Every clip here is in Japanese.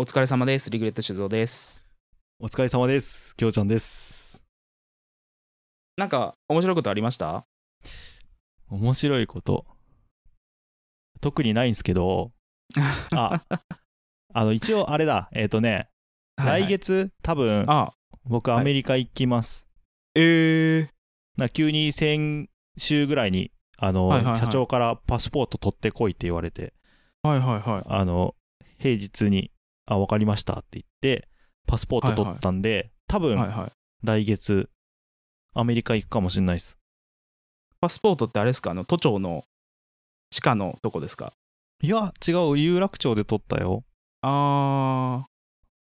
お疲れ様です。リグレット酒造です。お疲れ様です。きょうちゃんです。なんか面白いことありました？面白いこと。特にないんですけど、あ、あの、一応あれだ、えっ、とね、はいはい来月、多分、あ、僕アメリカ行きます。えー、な急に先週ぐらいに、あの、はいはいはい社長からパスポート取ってこいって言われて、はいはいはい。あの、平日に、あ、わかりました。って言って、パスポート取ったんで、多分、はいはい。来月、アメリカ行くかもしれないです。パスポートってあれですか？あの都庁の地下のとこですか？いや、違う、有楽町で取ったよ。あー、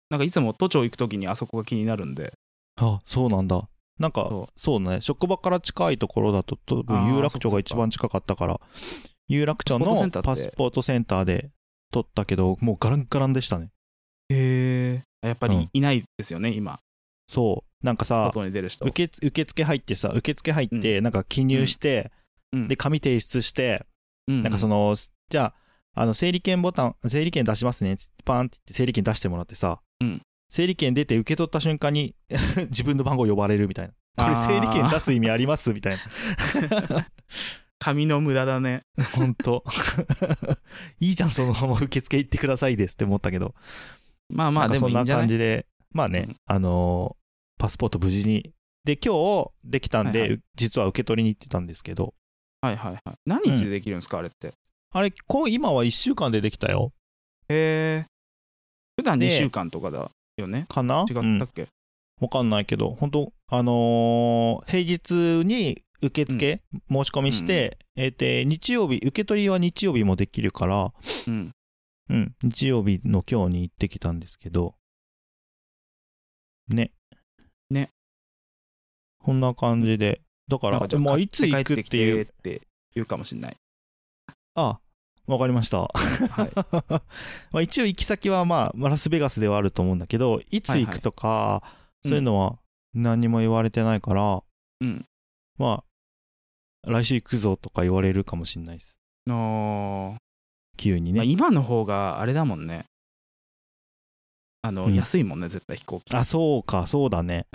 なんかいつも都庁行くときにあそこが気になるんで。あそうなんだ。なんかそそうね。職場から近いところだと多分有楽町が一番近かったから有楽町のパパススポートセンターって。ポートセンターで取ったけどもうガランガランでしたねへえやっぱうん。りいないですよね、今、そう。なんかさ外に出る人。受付入ってさ受付入ってなんか記入して、うん。で紙提出して、うん。なんかそのじゃああの整理券ボタン整理券出しますねパーンって言って整理券出してもらってさ、うん。整理券出て受け取った瞬間に 自分の番号呼ばれるみたいな。これ整理券出す意味ありますみたいな。紙の無駄だね。ほんと。いいじゃん、そのまま受付行ってくださいですって思ったけど、まあまあ、でなんかそんな感じで、まあね、うんあのーパスポート無事に。で、今日できたんで、はいは実は受け取りに行ってたんですけど、はいはいはい。何日でできるんですか、あれって？あれ、こう今は1週間でできたよ。へえ。普段2で週間とかだよね？かな？違うんったっけ、わかんないけど、本当あのー平日に受付、申し込みして、えーで日曜日、受け取りは日曜日もできるから、うん。うん、日曜日の今日に行ってきたんですけど、ね。ね。こんな感じで。だからまあ、いつ行くっていう。帰って言うかもしれない。あ、わかりました。はい。まあ一応行き先はまあ、まあラスベガスではあると思うんだけど、いつ行くとか、いそういうのは何にも言われてないから、うん。まあ、来週行くぞとか言われるかもしれないです。の急にまあ、ね。今の方があれだもんね。あの、うん安いもんね、絶対飛行機。あ、そうか、そうだね。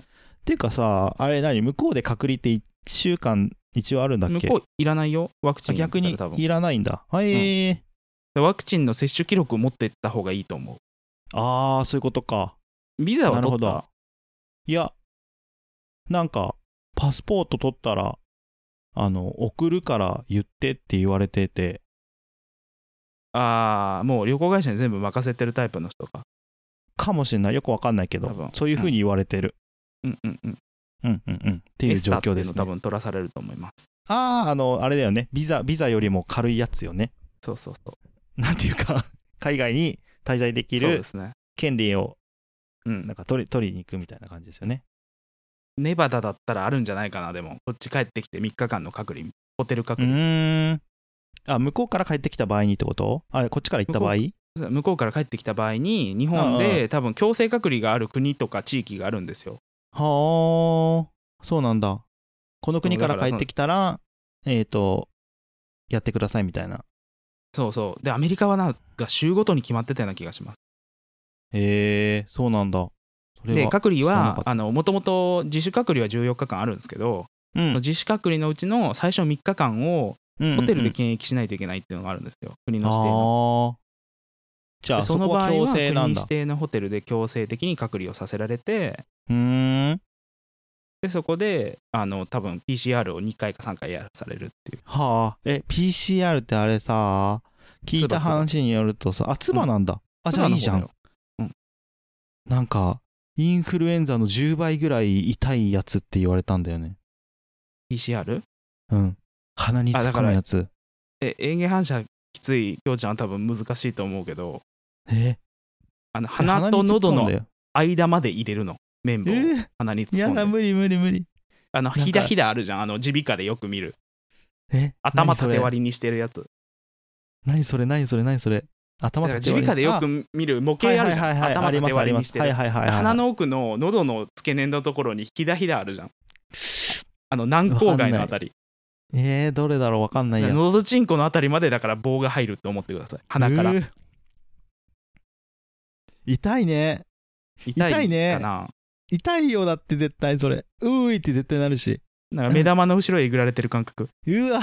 ていうかさ、あれ何向こうで隔離って1週間一応あるんだっけ？向こういらないよ、ワクチンあ逆にいらないんだ。あえーでワクチンの接種記録を持ってった方がいいと思う。あー、そういうことか。ビザはなるほど取った？いや、なんか、パスポート取ったら、あの、送るから言ってって言われてて、ああ、もう旅行会社に全部任せてるタイプの人か。かもしれない。よくわかんないけどそういうふうに言われてる。うんうんうん。うんうんうん。っていう状況ですね。多分取らされると思います。あー、あの、あれだよね。ビザ、ビザよりも軽いやつよね。そうそうそう。なんていうか、海外に滞在できる。権利を、うんなん。か取り取りに行くみたいな感じですよね。ネバダだったらあるんじゃないかな、でも。こっち帰ってきて3日間の隔離、ホテルう隔離。あ、向こうから帰ってきた場合にってこと？あ、こっちから行った場合？向こうから帰ってきた場合に、日本で多分強制隔離がある国とか地域があるんですよ。はあ、そうなんだ。この国からら帰ってきたら、えっ、と、やってくださいみたいな。そうそう。で、アメリカはなんか州ごとに決まってたような気がします。へえ、そうなんだ。で、隔離はもともと自主隔離は14日間あるんですけど、うん自主隔離のうちの最初3日間をホテルで検疫しないといけないっていうのがあるんですよ。国の指定の。じゃあ、でその場合は制なんだ国指。定のホテルで強制的に隔離をさせられて、うーん。でそこであの多分 PCR を2回か3回やらされるっていう。はあ。え、PCR ってあれさ、聞いた話によるとさ、あ、唾なんだ。あ、じゃあいいじゃん。妻の方だよなんか、インフルエンザの10倍ぐらい痛いやつって言われたんだよね。PCR? うん。鼻に突っ込むやつ。え、園芸反射きついきょうちゃんは多分難しいと思うけど、え？あの鼻と喉の間まで入れるの。綿棒鼻に突っ込んで。無理無理無理。あの、かひだひだあるじゃん。あの、耳鼻科でよく見る。え？頭縦割りにしてるやつ。何それ？何それ？何それ？頭縦割り耳鼻科でよく見る模型あるじゃん。はいはいはいはい頭縦割りにしてる。はいはいはい鼻の奥の喉の付け根のところにひだひだあるじゃん。あの、軟口蓋のあたり。えー、どれだろうわかんないや喉チンコのあたりまでだから棒が入るって思ってください。鼻から。うー。痛いね。痛い痛いね。痛いよだって絶対それ。うーいって絶対なるし。なんか目玉の後ろへえぐられてる感覚。うわ。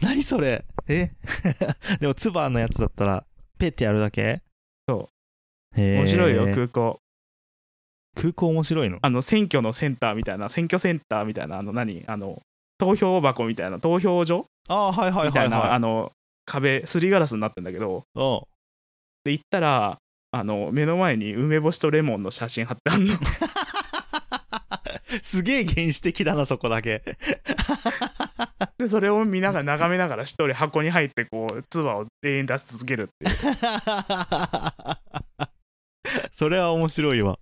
何それ。え？でもツバのやつだったらペってやるだけ？そう。面白いよ空港。空港面白いの？あの選挙のセンターみたいな選挙センターみたいなあの何？あの投票箱みたいな投票所？ああはいはいみたな、はい。いはいあの壁すりガラスになってんだけど。で行ったらあの目の前に梅干しとレモンの写真貼ってあんの。すげえ原始的だなそこだけ。でそれを見ながら眺めながら一人箱に入ってこう唾を永遠出し続けるっていう。それは面白いわ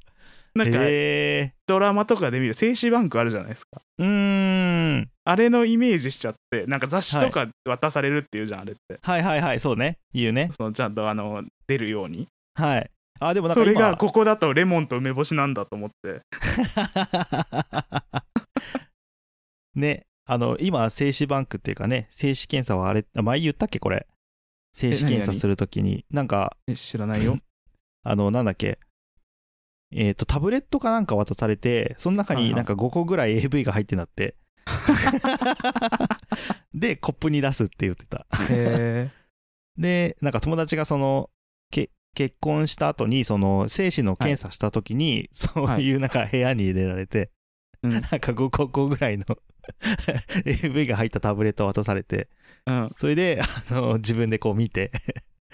なんかへえ。ドラマとかで見る精子バンクあるじゃないですか。うーん。あれのイメージしちゃってなんか雑誌とか渡されるっていうじゃん、あれって。はい。はいはいそうね。言うね。そのちゃんとあの出るように。はい。あでもなんかそれ今。がここだとレモンと梅干しなんだと思って。ね。あの今精子バンクっていうかね精子検査はあれあ前言ったっけこれ。精子検査するときに。なんかえ知らないよ。あのなんだっけえっ、とタブレットかなんか渡されてその中はいはい。になんか5個ぐらい AV が入ってんだって。でコップに出すって言ってた。へでなんか友達がそのけ結婚した後にその精子の検査した時に、そういうなんか部屋に入れられて、えうん。なんか5個5個ぐらいの AV が入ったタブレットを渡されて。うん。それであの自分でこう見て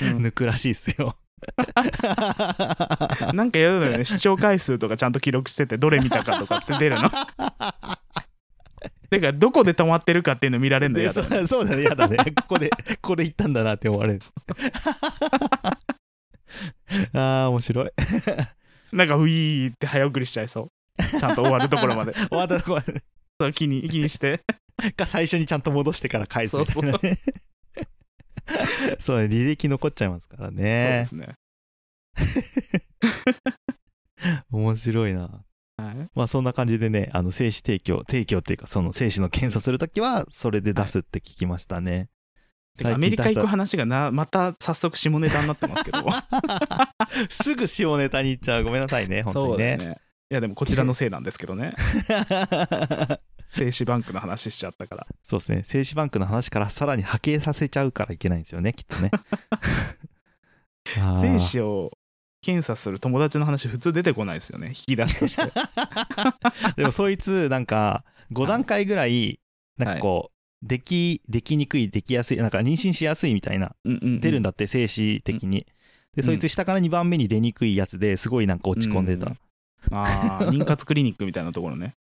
うん。抜くらしいっすよ なんかやるのよね視聴回数とかちゃんと記録しててどれ見たかとかって出るの てかどこで止まってるかっていうの見られるのでやだよねそう そうだね、やだね。ここで、ここで行ったんだなって思われる。ああ、面白い。なんかウィーって早送りしちゃいそうちゃんと終わるところまで終わったとこまでそう気に気にしてか最初にちゃんと戻してから返すみたいなね。そう ね、履歴残っちゃいますからそうでね。す ね面白いな。はいまあそんな感じでね、あの精子提供、提供っていうか、その精子の検査するときは、それで出すって聞きましたね。てかアメリカ行く話がなまた早速下ネタになってますけど すぐ下ネタに行っちゃう。ごめんなさいね、本当にね。ねいやでもこちらのせいなんですけどね精子バンクの話しちゃったから。そうですね。精子バンクの話からさらに波形させちゃうからいけないんですよね、きっとね。精子を検査する友達の話普通出てこないですよね。引き出しとして。でもそいつなんか5段階ぐらいなんかこう、できできにくいできやすいなんか妊娠しやすいみたいなうんうんうん。出るんだって精子的に、でそいつ下から2番目に出にくいやつですごいなんか落ち込んでた、うん。あー妊活クリニックみたいなところね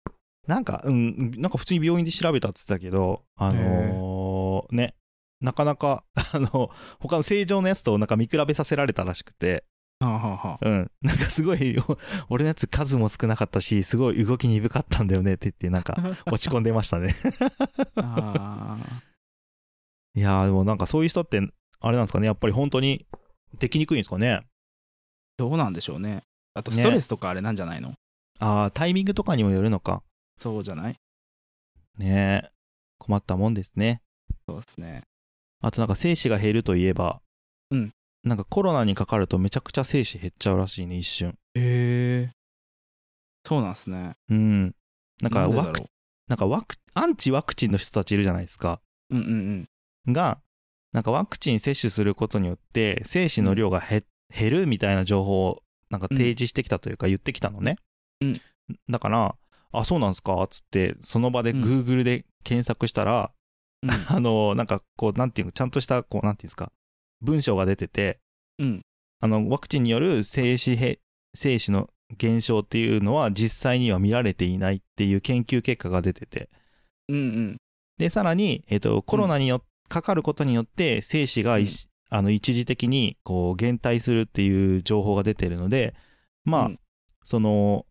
なんかうんなんか普通に病院で調べたって言ってたけどあのーねなかなか あの他の正常のやつとなんか見比べさせられたらしくてはあはあはあうん。なんかすごい、お 俺のやつ数も少なかったし、すごい動き鈍かったんだよねって言って、なんか落ち込んでましたね。あいやー、でもなんかそういう人って、あれなんですかね、やっぱり本当にできにくいんですかね。どうなんでしょうねあとねストレスとかあれなんじゃないの、ああ、タイミングとかにもよるのか。そうじゃない？ねえ。困ったもんですね。そうですねあとなんか精子が減るといえば、うんなんかコロナにかかるとめちゃくちゃ精子減っちゃうらしいね、一瞬。へえそうなんですねうん。なんかワクなんかワク、アンチワクチンの人たちいるじゃないですか。ううんうんうんが、なんかワクチン接種することによって精子の量が減減るみたいな情報をなんか提示してきたというか言ってきたのね。うんだから、あ、そうなんですか？っつって、その場でうん。Google で検索したら、うん。あの、なんかこう、なんていうの、ちゃんとした、こう、なんていうんですか、文章が出てて、うん。あの、ワクチンによる精子へ、精子の減少っていうのは実際には見られていないっていう研究結果が出てて、うんうん。で、さらに、えっ、と、コロナによかかることによって、精子が一,、あの一時的にこう減退するっていう情報が出てるので、まあ、うん。その、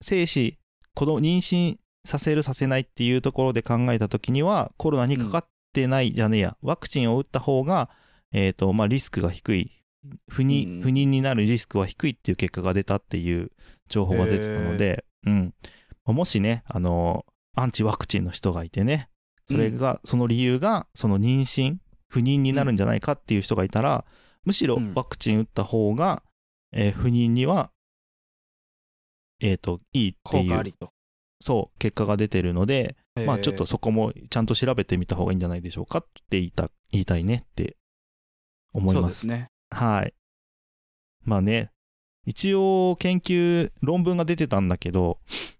精子、子供、妊娠させる、させないっていうところで考えたときには、コロナにかかってない、じゃねえや、ワクチンを打った方が、えっ、と、まあ、リスクが低い、不妊、うん。不妊になるリスクは低いっていう結果が出たっていう情報が出てたので、うん。もしね、あの、アンチワクチンの人がいてね、それが、その理由が、その妊娠、不妊になるんじゃないかっていう人がいたら、むしろうん。ワクチン打った方が、えー不妊には、えっ、と、いいっていう。そう、結果が出てるので、まあえーちょっとそこもちゃんと調べてみた方がいいんじゃないでしょうかって言いた言いたいねって思いま。そうですすね。はい。まあね、一応研究、論文が出てたんだけど、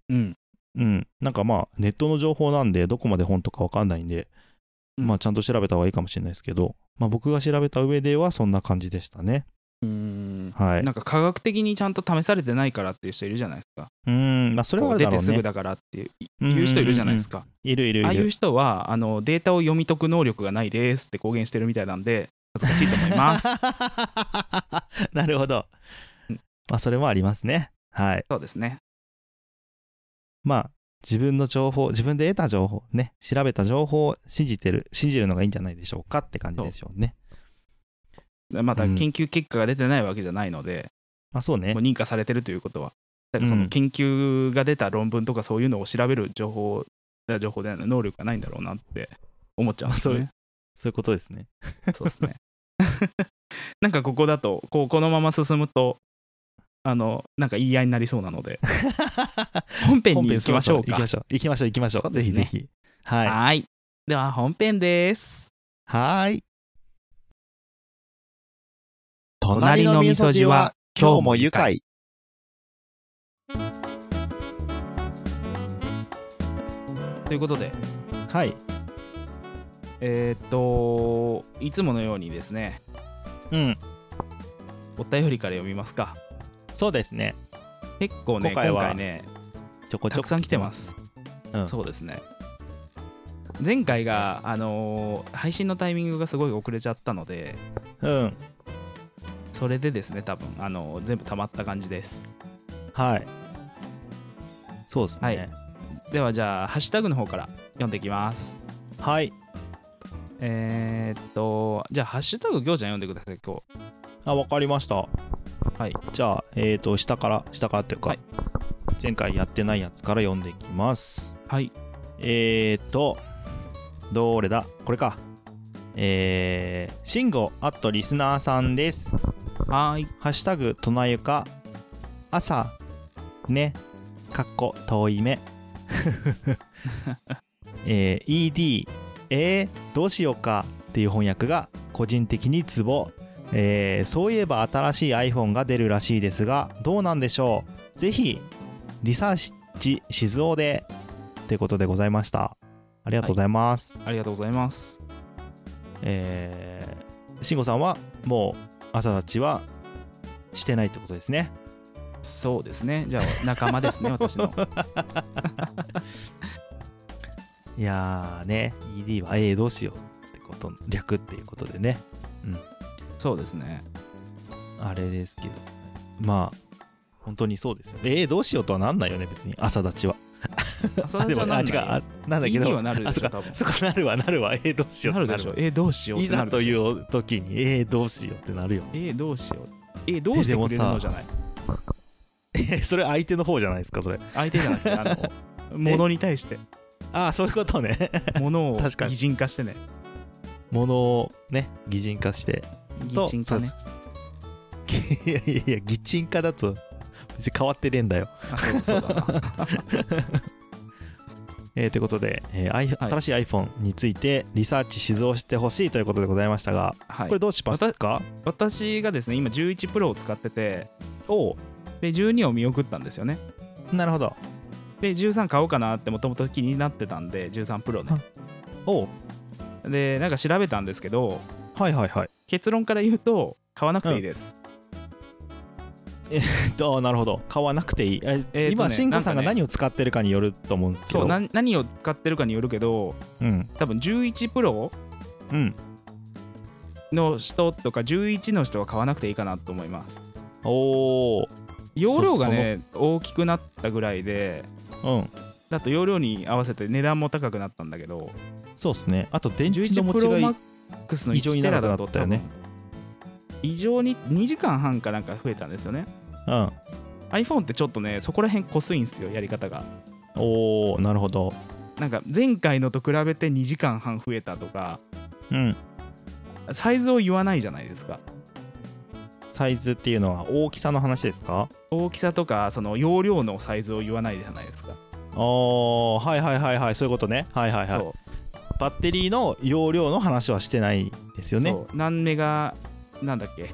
うん。うん、なんかまあネットの情報なんでどこまで本とかわかんないんで、うんまあちゃんと調べた方がいいかもしれないですけど、まあ僕が調べた上ではそんな感じでしたね。うーん。はい。なんか科学的にちゃんと試されてないからっていう人いるじゃないですか。うん、まあそれはあこう出て。すぐだからっていう人いるじゃないですか。いるいるいる。ああいう人はあのデータを読み解く能力がないですって公言してるみたいなんで恥ずかしいと思います。なるほどうん。まあそれもありますね。はい。そうですね。まあ自分の情報、自分で得た情報、ね、調べた情報を信じてる、信じるのがいいんじゃないでしょうかって感じでしょうね。またうん研究結果が出てないわけじゃないので、まあそうねもう。認可されてるということは。だからそうんの研究が出た論文とかそういうのを調べる情報、情報ではない能力がないんだろうなって思っちゃうんですよね。そういうことですね。そうですね。なんかここだとこうこのまま進むとあのなんか言い合いになりそうなので 本編に行きましょうか行きま。しょう。行きましょう。行きましょう。ぜひぜひ。はい。はい。では本編です。はーい。隣の味噌汁は今日も愉快。ということで、はい。えーっといつものようにですねうん。お便りから読みますか。そうですね。結構ね今今回ねちょこちょこ。たくさん来てま。す。うんそうですね。前回が、あのー配信のタイミングがすごい遅れちゃったので、うん。それでですね、多分あのー全部溜まった感じです。はい。そうですはいね。では、じゃあ、ハッシュタグの方から読んでいきます。はい。えー、っと、じゃあ、ハッシュタグ、ぎょうちゃん読んでください、今日。あ、わかりました。はい。じゃあ、えっ、と、下から、下からっていうか、はい前回やってないやつから読んでいきます。はい。えっ、と、どれだ？これか。えー、シンゴアットリスナーさんです。はーい。ハッシュタグ、となゆか、朝、ね、かっこ遠い目。えー ED、えー、どうしようかっていう翻訳が個人的にツボ。えーそういえば新しい iPhone が出るらしいですが、どうなんでしょうぜひ、リサーチ静雄で、ということでございました。ありがとうございます。ありがとうございます。えー、慎吾さんはもう朝立ちはしてないってことですね。そうですね。じゃあ、仲間ですね、私の。いやーね、ED は、えー、どうしようってことの略っていうことでね、そうですね。あれですけど、まあ、本当にそうですよ。えー、どうしようとはなんないよね、別に、朝立ちは。朝立ちはあでもなんないあ違う、あなんだけど、意味はなるでしょ、あそっか多分。そこなるわ、なるわ、えー、どうしようなるでしょ。えー、どうしようっいざ。という時に、えー、どうしようってなるよ。えー、どうしよう。えー、どうしてくれるのじゃない？えーそれ相手の方じゃないですか、それ。相手じゃなくて、あの、物に対して、ああ、そういうことね。物を確かに擬人化してね。ものをね、擬人化して。擬人化ね。いやいやいや、擬人化だと別に変わってねえんだよ。そうだな。えーということで、えーはい新しい iPhone についてリサーチ静雄してほしいということでございましたが、はいこれどうしますか？私がですね、今11 Pro を使ってて、おうで、12を見送ったんですよね。なるほど。で、13買おうかなってもともと気になってたんで、13 Pro ね。おうで、なんか調べたんですけど、はいはいはい。結論から言うと、買わなくていいです。えっと、なるほど。買わなくていい。ええー今、慎吾さんがなんかね何を使ってるかによると思うんですけど。そう、な何を使ってるかによるけど、うん。多分11 Pro うん。の人とか11の人は買わなくていいかなと思います。おー。容量がね、大きくなったぐらいで、うん。だと容量に合わせて値段も高くなったんだけど、そうですね。あと、電池11の持ちがい Pro い。Max の1異常にテラ長くなったよね異常に2時間半かなんか増えたんですよね。うん。iPhone ってちょっとね、そこら辺こすいんすよ、やり方が。おー、なるほど。なんか前回のと比べて2時間半増えたとか、うん。サイズを言わないじゃないですか。サイズっていうのは大きさの話ですか？大きさとかその容量のサイズを言わないじゃないですか、ああはいはいはいはいそういうことねはいはいはいそバッテリーの容量の話はしてないですよねうそう何メガなんだっけ？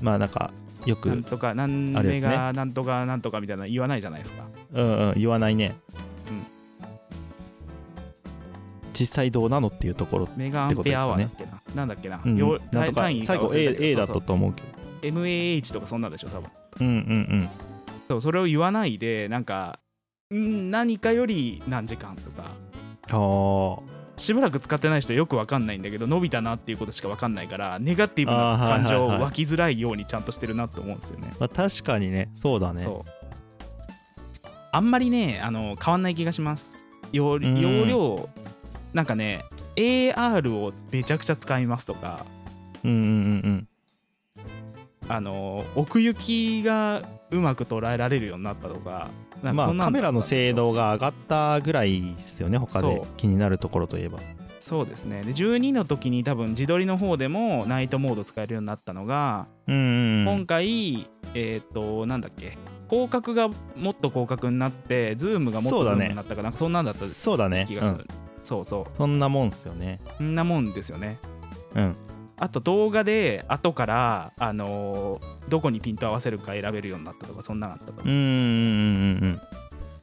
まあなんかよくなんとか何あれですね。メガなんとかなんとかみたいなの言わないじゃないですか。うんうん言わないね、うん。実際どうなのっていうところメガアンペアアワーだっけな、なんだっけな、うん。よなんとか単位が最後忘れ A, たけど A だそうったと思うけど。MAH とかそんなんでしょ多分。うんうんそうそれを言わないでなんかん何かより何時間とか。うんあしばらく使ってない人よくわかんないんだけど伸びたなっていうことしかわかんないからネガティブな感情あーはいはいはい湧きづらいようにちゃんとしてるなって思うんですよね。まあ確かにね。そうだね。そう。あんまりねあの変わんない気がします。容量なんかね AR をめちゃくちゃ使いますとかうんうんうんうん。あの奥行きがうまく捉えられるようになったとかまあカメラの精度が上がったぐらいですよね他で気になるところといえば。そうですね。で12の時に多分自撮りの方でもナイトモード使えるようになったのが、うんうんうん。今回えっ、となんだっけ広角がもっと広角になってズームがもっとズームになったかな。んかそんなんだったそうだね気がする、うん。そうそう。そんなもんですよね。そんなもんですよね。うんあと動画で後から、あのーどこにピント合わせるか選べるようになったとかそんなのあったとう。んうんうんうんうん。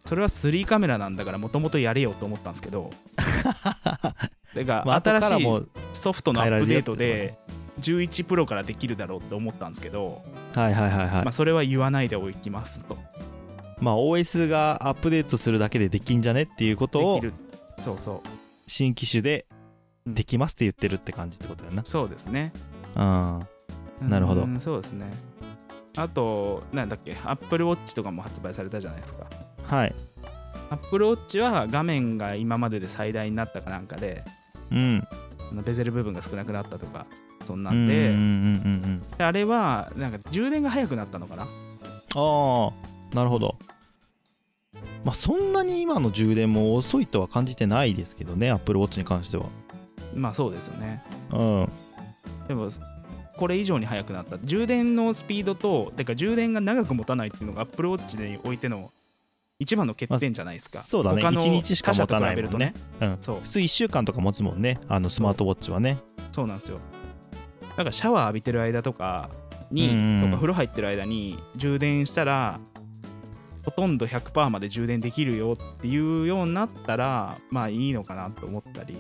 それは3カメラなんだからもともとやれよと思ったんですけど。てか、ま新しいからもソフトのアップデートで11プロからできるだろうって思ったんですけど、はいはいはいはい。まあ、それは言わないでおきますと。まあ OS がアップデートするだけでできんじゃねっていうことをそうそう。新機種でうんできますって言ってるって感じってことだよな。そうですね。うん。なるほど。うんそうですね。あとなんだっけ Apple Watch とかも発売されたじゃないですか。はい。Apple Watch は画面が今までで最大になったかなんかでうん。ベゼル部分が少なくなったとかそんなうんんうんうんで、うん。であれはなんか充電が早くなったのかな。ああなるほど。まあそんなに今の充電も遅いとは感じてないですけどね Apple Watch に関してはまあそうですよね。うん。でもこれ以上に速くなった。充電のスピードとてか充電が長く持たないっていうのが Apple Watch においての一番の欠点じゃないですか、そうだね。他の1日しか持たないもんね。うん。そう。普通1週間とか持つもんね。あのスマートウォッチはね。そう。なんですよ。だからシャワー浴びてる間とかに、うんとか風呂入ってる間に充電したらほとんど100%まで充電できるよっていうようになったらまあいいのかなと思ったり、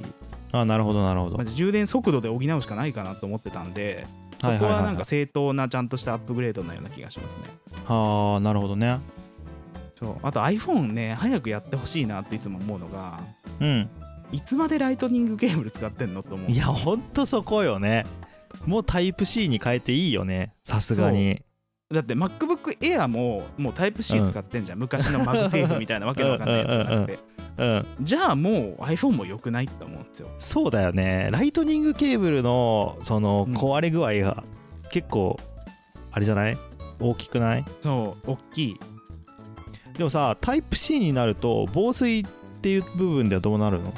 あなるほどなるほど。まあ、充電速度で補うしかないかなと思ってたんでそこはなんか正当なちゃんとしたアップグレードなような気がしますね。はあなるほどね。そう。あと iPhone ね早くやってほしいなっていつも思うのがうん。いつまでライトニングケーブル使ってんのと思う。いやほんとそこよね。もうタイプ C に変えていいよね。さすがに。だって MacBook Air ももうタイプ C 使ってんじゃん、昔のマグセーフみたいなわけのわかんないやつじゃなくて うん。じゃあもう iPhone も良くないって思うんですよ。そうだよね。ライトニングケーブルのそのうん。壊れ具合が結構あれじゃない？大きくない？そう大きい。でもさタイプ C になると防水っていう部分ではどうなるの？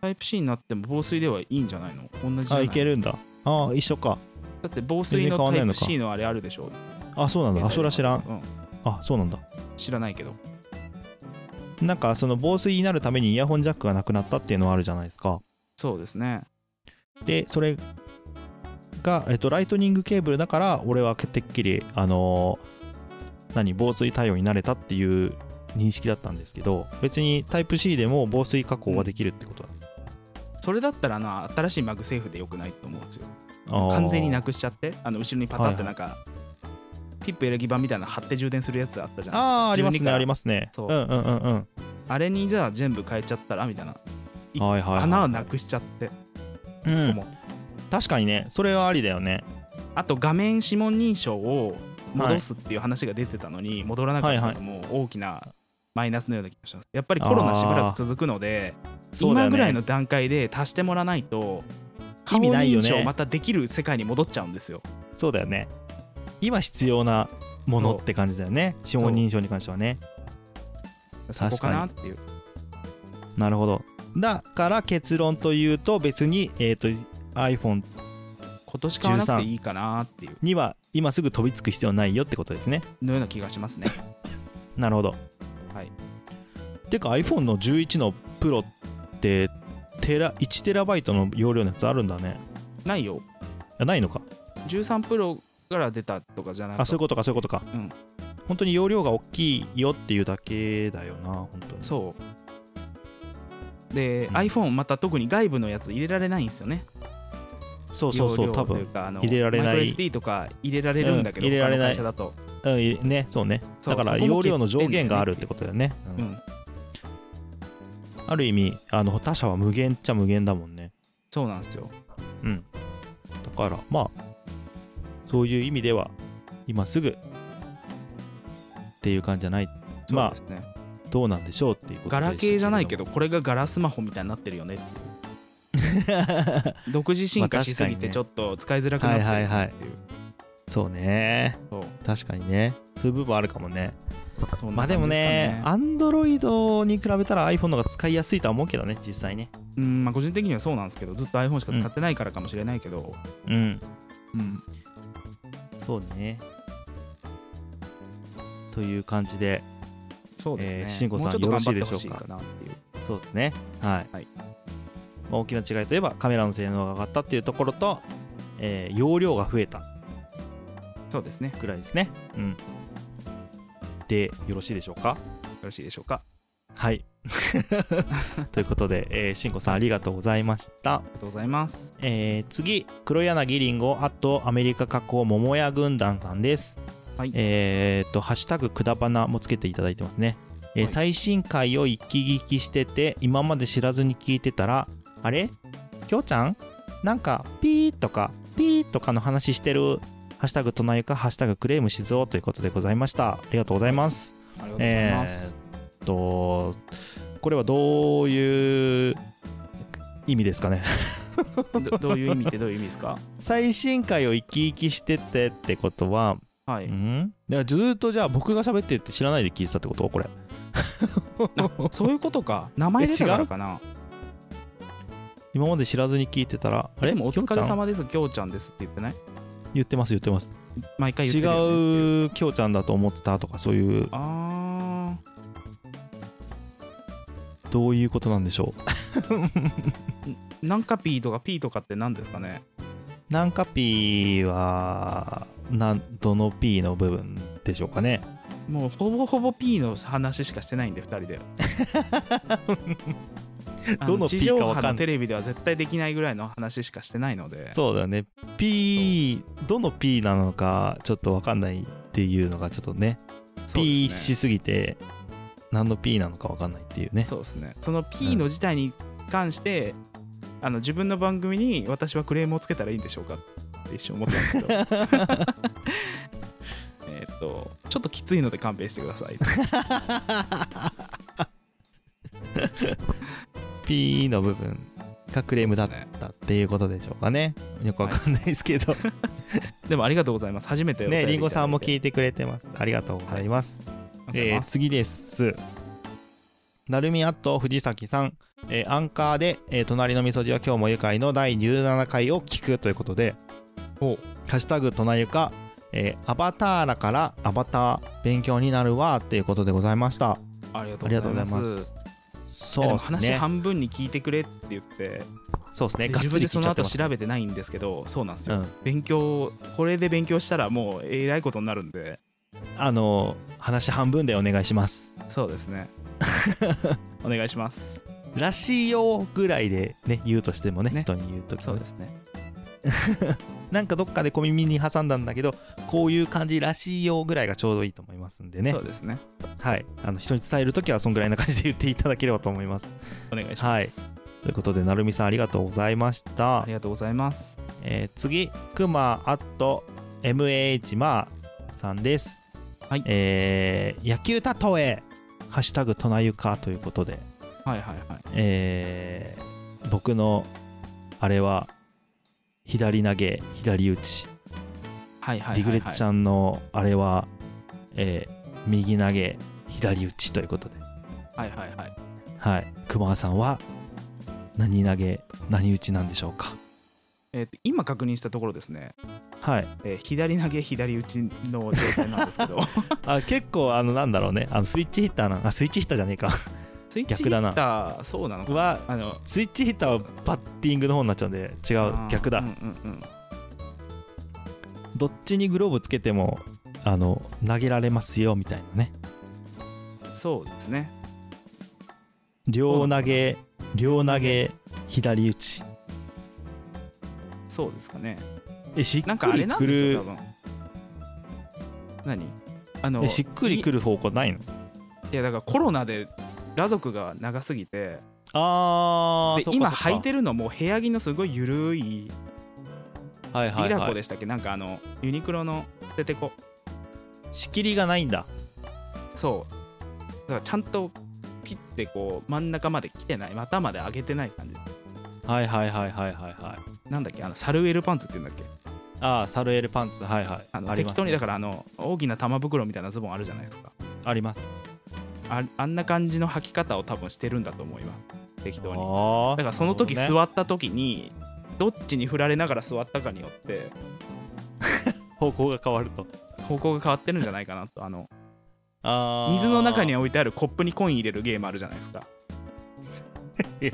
タイプ C になっても防水ではいいんじゃないの？同じじゃない？あいけるんだ。ああ一緒か。だって防水のタイプ C のあれあるでしょ？あそうなんだ。あそれは知らん。うん、あそうなんだ。知らないけどなんかその防水になるためにイヤホンジャックがなくなったっていうのはあるじゃないですか。そうですね。でそれが、えっと、ライトニングケーブルだから俺はてっきりあのー何防水対応になれたっていう認識だったんですけど別にタイプ C でも防水加工ができるってことだ、それだったらな新しいマグセーフでよくないと思うんですよ。完全になくしちゃってあの後ろにパタってなんか、ピップ L ギ版みたいなの貼って充電するやつあったじゃないですか。あーあります12から。ねありますね。そう。うんうんうんうん。あれにじゃあ全部変えちゃったらみたいな、いはいはい、はい、穴をなくしちゃって、うん。確かにねそれはありだよね。あと画面指紋認証を戻すっていう話が出てたのに、戻らなかったのも大きなマイナスのような気がします。やっぱりコロナしばらく続くので今ぐらいの段階で足してもらわないと顔意味ないよね。認証またできる世界に戻っちゃうんですよ。そうだよね今必要なものって感じだよね。指紋認証に関してはね。そこかなっていう。なるほど。だから結論というと別に、えー、と iPhone 今年買わなくていいかなっていう。には今すぐ飛びつく必要ないよってことですね。のような気がしますね。なるほど。はい。てか iPhone の11のプロってテラ1テラバイトの容量のやつあるんだね。ないよ。あないのか。13プロから出たとかじゃなくて。あそういうことかそういうことか、うん。本当に容量が大きいよっていうだけだよな本当に。そう。で、うん。iPhone また特に外部のやつ入れられないんですよね。そうそうそう容量多分というかあの入れられない。マイクロ SD とか入れられるんだけど、うん入れられない。他の会社だと。うんいねそうね。そうだからそこも容量の上限があるってことだよね、うんうん。ある意味あの他社は無限っちゃ無限だもんね。そうなんですよ。うん。だからまあそういう意味では今すぐっていう感じじゃない。まあどうなんでしょうっていうことガラケーじゃないけどどこれがガラスマホみたいになってるよね 独自進化しすぎてちょっと使いづらくなってるはいはいはいってい。うそうね。そう確かにね。そういう部分あるかもね。そんまあでもねかアンドロイドに比べたら iPhone の方が使いやすいとは思うけどね実際ね。うんまあ個人的にはそうなんですけどずっと iPhone しか使ってないからかもしれないけど、うん。うんそうね。という感じでそうですね、えー慎吾さんよろしいでしょうか？そうですね。はい、はい。まあ、大きな違いといえばカメラの性能が上がったっていうところと、えー容量が増えた。そうですね。よぐらいですね。うん。でよろしいでしょうか？ろしいでしょうか？はい ということで、えー、しんこさんありがとうございました。ありがとうございます。えー次黒柳りんごあとアメリカ加工桃屋軍団さんです。はい。えーっと「ハッシュタグくだばな」もつけていただいてますね、えーはい。最新回を一気聞きしてて今まで知らずに聞いてたらあれ？きょうちゃん？なんかピーとかピーとかの話してるハッシュタグとなゆかハッシュタグクレームしぞということでございました。ありがとうございます、ありがとうございます、えーっとこれはどういう意味ですかね？どどういう意味ってどういう意味ですか？最新回を生き生きしててってことははい、ん？いやずーっとじゃあ僕が喋ってって知らないで聞いてたってこと？これ。あそういうことか。名前出たからかな。今まで知らずに聞いてたらあれ？でもお疲れ様です。きょうちゃんですって言ってない？言ってます言ってます。毎回言ってるよ、ね、違うきょうちゃんだと思ってたとかそういうあどういうことなんでしょう？ー なんか P とか P とかって何ですかね？なんか P はなんどの P の部分でしょうかね？もうほぼほぼ P の話しかしてないんで2人であ どの P かわかんない。テレビでは絶対できないぐらいの話しかしてないので。そうだね。P どの P なのかちょっとわかんないっていうのがちょっとね。そう P ですね。しすぎて何の P なのかわかんないっていうね。そうですね。その P の事態に関して、あの自分の番組に私はクレームをつけたらいいんでしょうかって一瞬思ったんですけど。えっとちょっときついので勘弁してください。P の部分がクレームだったっていうことでしょうかね。よくわかんないですけど、でもありがとうございます。初めてねりんごさんも聞いてくれてますありがとうございます、ありがとうございますえー次です。なるみあと藤崎さん、えーアンカーで、えー隣のみそじは今日も愉快の第17回を聞くということでお。ハッシュタグとなゆか、えーアバターらからアバター勉強になるわっていうことでございました。ありがとうございます。ます。そうですでも話ね半分に聞いてくれって言ってそうですね。自分でその後調べてないんですけどそうなんですよ、うん。勉強これで勉強したらもうえらいことになるんであの話半分でお願いします。そうですね。お願いします。らしいよぐらいでね言うとしてもねね。人に言うときそうですね。なんかどっかで小耳に挟んだんだけどこういう感じらしいよぐらいがちょうどいいと思いますんでね。そうですね。はい。あの人に伝えるときはそんぐらいな感じで言っていただければと思います。お願いします、はい。ということでなるみさんありがとうございました。ありがとうございます。えー次くまアット MAH マーさんです。はい。えー野球例え。ハッシュタグとなゆかということで。はいはいはい。えー僕のあれは左投げ左打ち。はいはいはいはい。リグレッちゃんのあれは、えー右投げ左打ちということで。はいはいはい。はい。熊さんは何投げ何打ちなんでしょうか？えーと今確認したところですね、はい。えー左投げ左打ちの状態なんですけど。あ結構あのなんだろうね。あのスイッチヒッターなあスイッチヒッターじゃねえか。スイッチヒ逆だな。ッターそうなのかはあのスイッチヒッターはバッティングの方になっちゃうんで違う逆だ、うんうんうんどっちにグローブつけてもあの投げられますよみたいなね。そうですね。両投げ両投げ左打ちそうですかね。えしっなんかあれくりくなんですよる多分。何？あのえしっくりくる方向ないの？いいやだからコロナで裸族が長すぎて。であーそっかそっか。今履いてるのも部屋着のすごいゆるいはいはいはい。リラコでしたっけ？なんかあのユニクロの捨ててこ。仕切りがないんだ。そう。だからちゃんとピッてこう真ん中まで来てない股まで上げてない感じ。はいはいはいはいはいはいなんだっけ？あのサルエルパンツって言うんだっけ？ああサルエルパンツ。はいはい。あの適当にだからあの大きな玉袋みたいなズボンあるじゃないですか。あります。ああんな感じの履き方を多分してるんだと思います。適当に。だからその時座った時にどっちに振られながら座ったかによって 方向が変わると。方向が変わってるんじゃないかなとあのあー。水の中に置いてあるコップにコイン入れるゲームあるじゃないですか。え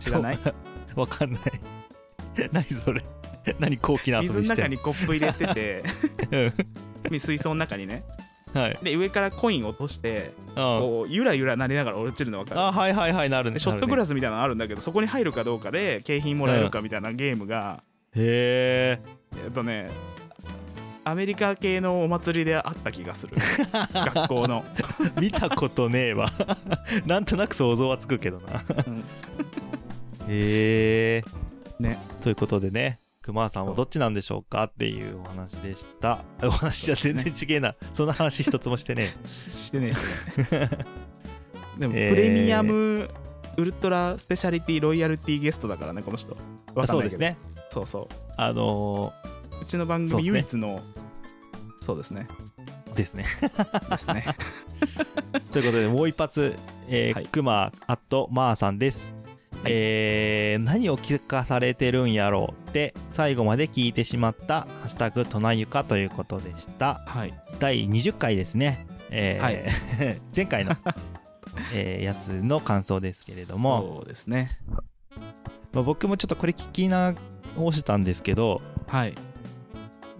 知らない？わかんない 何それ？何高貴な遊水のびしてん中にコップ入れてての水槽の中にね。はい。で上からコイン落としてうんこうゆらゆらなりながら落ちるの分かる？あはいはいはいなるねでショットグラススみたいなのあるんだけどそこに入るかどうかで景品もらえるかみたいなゲームが、へえ。えっとねアメリカ系のお祭りであった気がする。学校の、見たことねえわ。なんとなく想像はつくけどな。うん。へえね。ということでね熊さんはどっちなんでしょうかっていうお話でした。お話じゃ全然違えな。そんな話一つもしてね。ししてねえですね。でも、えー。プレミアムウルトラスペシャリティロイヤルティゲストだからねこの人。わかんないけど。そうですね。そうそう。あのうちの番組唯一のそうですね。ーですね。ですね。ということでもう一発、えーはい。くまあとまーさんです、はいえー何を聞かされてるんやろうって最後まで聞いてしまった「ハッシュタグとなゆか」ということでした。はい。第20回ですね、えーはい。前回の、えーやつの感想ですけれども、そうですね。まあ、僕もちょっとこれ聞き直したんですけどはい。